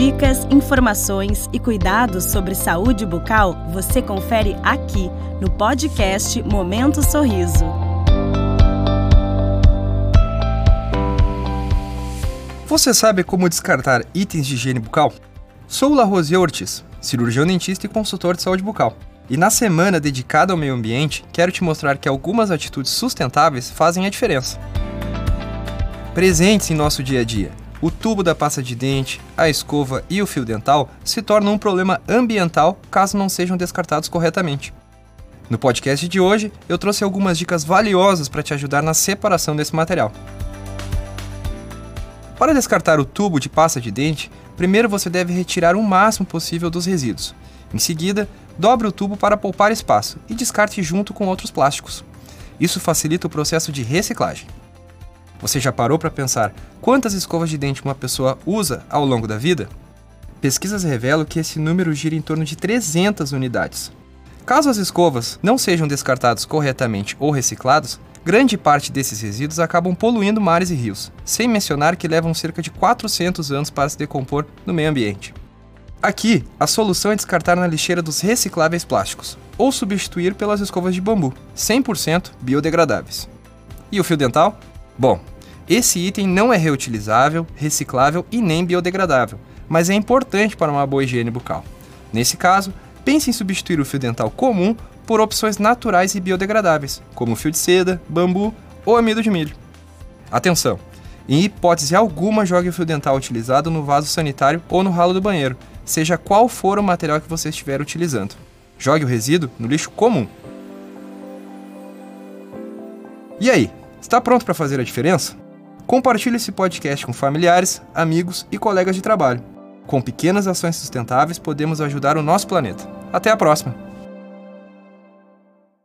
Dicas, informações e cuidados sobre saúde bucal você confere aqui no podcast Momento Sorriso. Você sabe como descartar itens de higiene bucal? Sou Larosier Ortiz, cirurgião dentista e consultor de saúde bucal. E na semana dedicada ao meio ambiente, quero te mostrar que algumas atitudes sustentáveis fazem a diferença. Presentes em nosso dia a dia, o tubo da pasta de dente, a escova e o fio dental se tornam um problema ambiental caso não sejam descartados corretamente. No podcast de hoje, eu trouxe algumas dicas valiosas para te ajudar na separação desse material. Para descartar o tubo de pasta de dente, primeiro você deve retirar o máximo possível dos resíduos. Em seguida, dobre o tubo para poupar espaço e descarte junto com outros plásticos. Isso facilita o processo de reciclagem. Você já parou para pensar quantas escovas de dente uma pessoa usa ao longo da vida? Pesquisas revelam que esse número gira em torno de 300 unidades. Caso as escovas não sejam descartadas corretamente ou recicladas, grande parte desses resíduos acabam poluindo mares e rios, sem mencionar que levam cerca de 400 anos para se decompor no meio ambiente. Aqui, a solução é descartar na lixeira dos recicláveis plásticos, ou substituir pelas escovas de bambu, 100% biodegradáveis. E o fio dental? Bom, esse item não é reutilizável, reciclável e nem biodegradável, mas é importante para uma boa higiene bucal. Nesse caso, pense em substituir o fio dental comum por opções naturais e biodegradáveis, como fio de seda, bambu ou amido de milho. Atenção! Em hipótese alguma, jogue o fio dental utilizado no vaso sanitário ou no ralo do banheiro, seja qual for o material que você estiver utilizando. Jogue o resíduo no lixo comum. E aí, está pronto para fazer a diferença? Compartilhe esse podcast com familiares, amigos e colegas de trabalho. Com pequenas ações sustentáveis, podemos ajudar o nosso planeta. Até a próxima!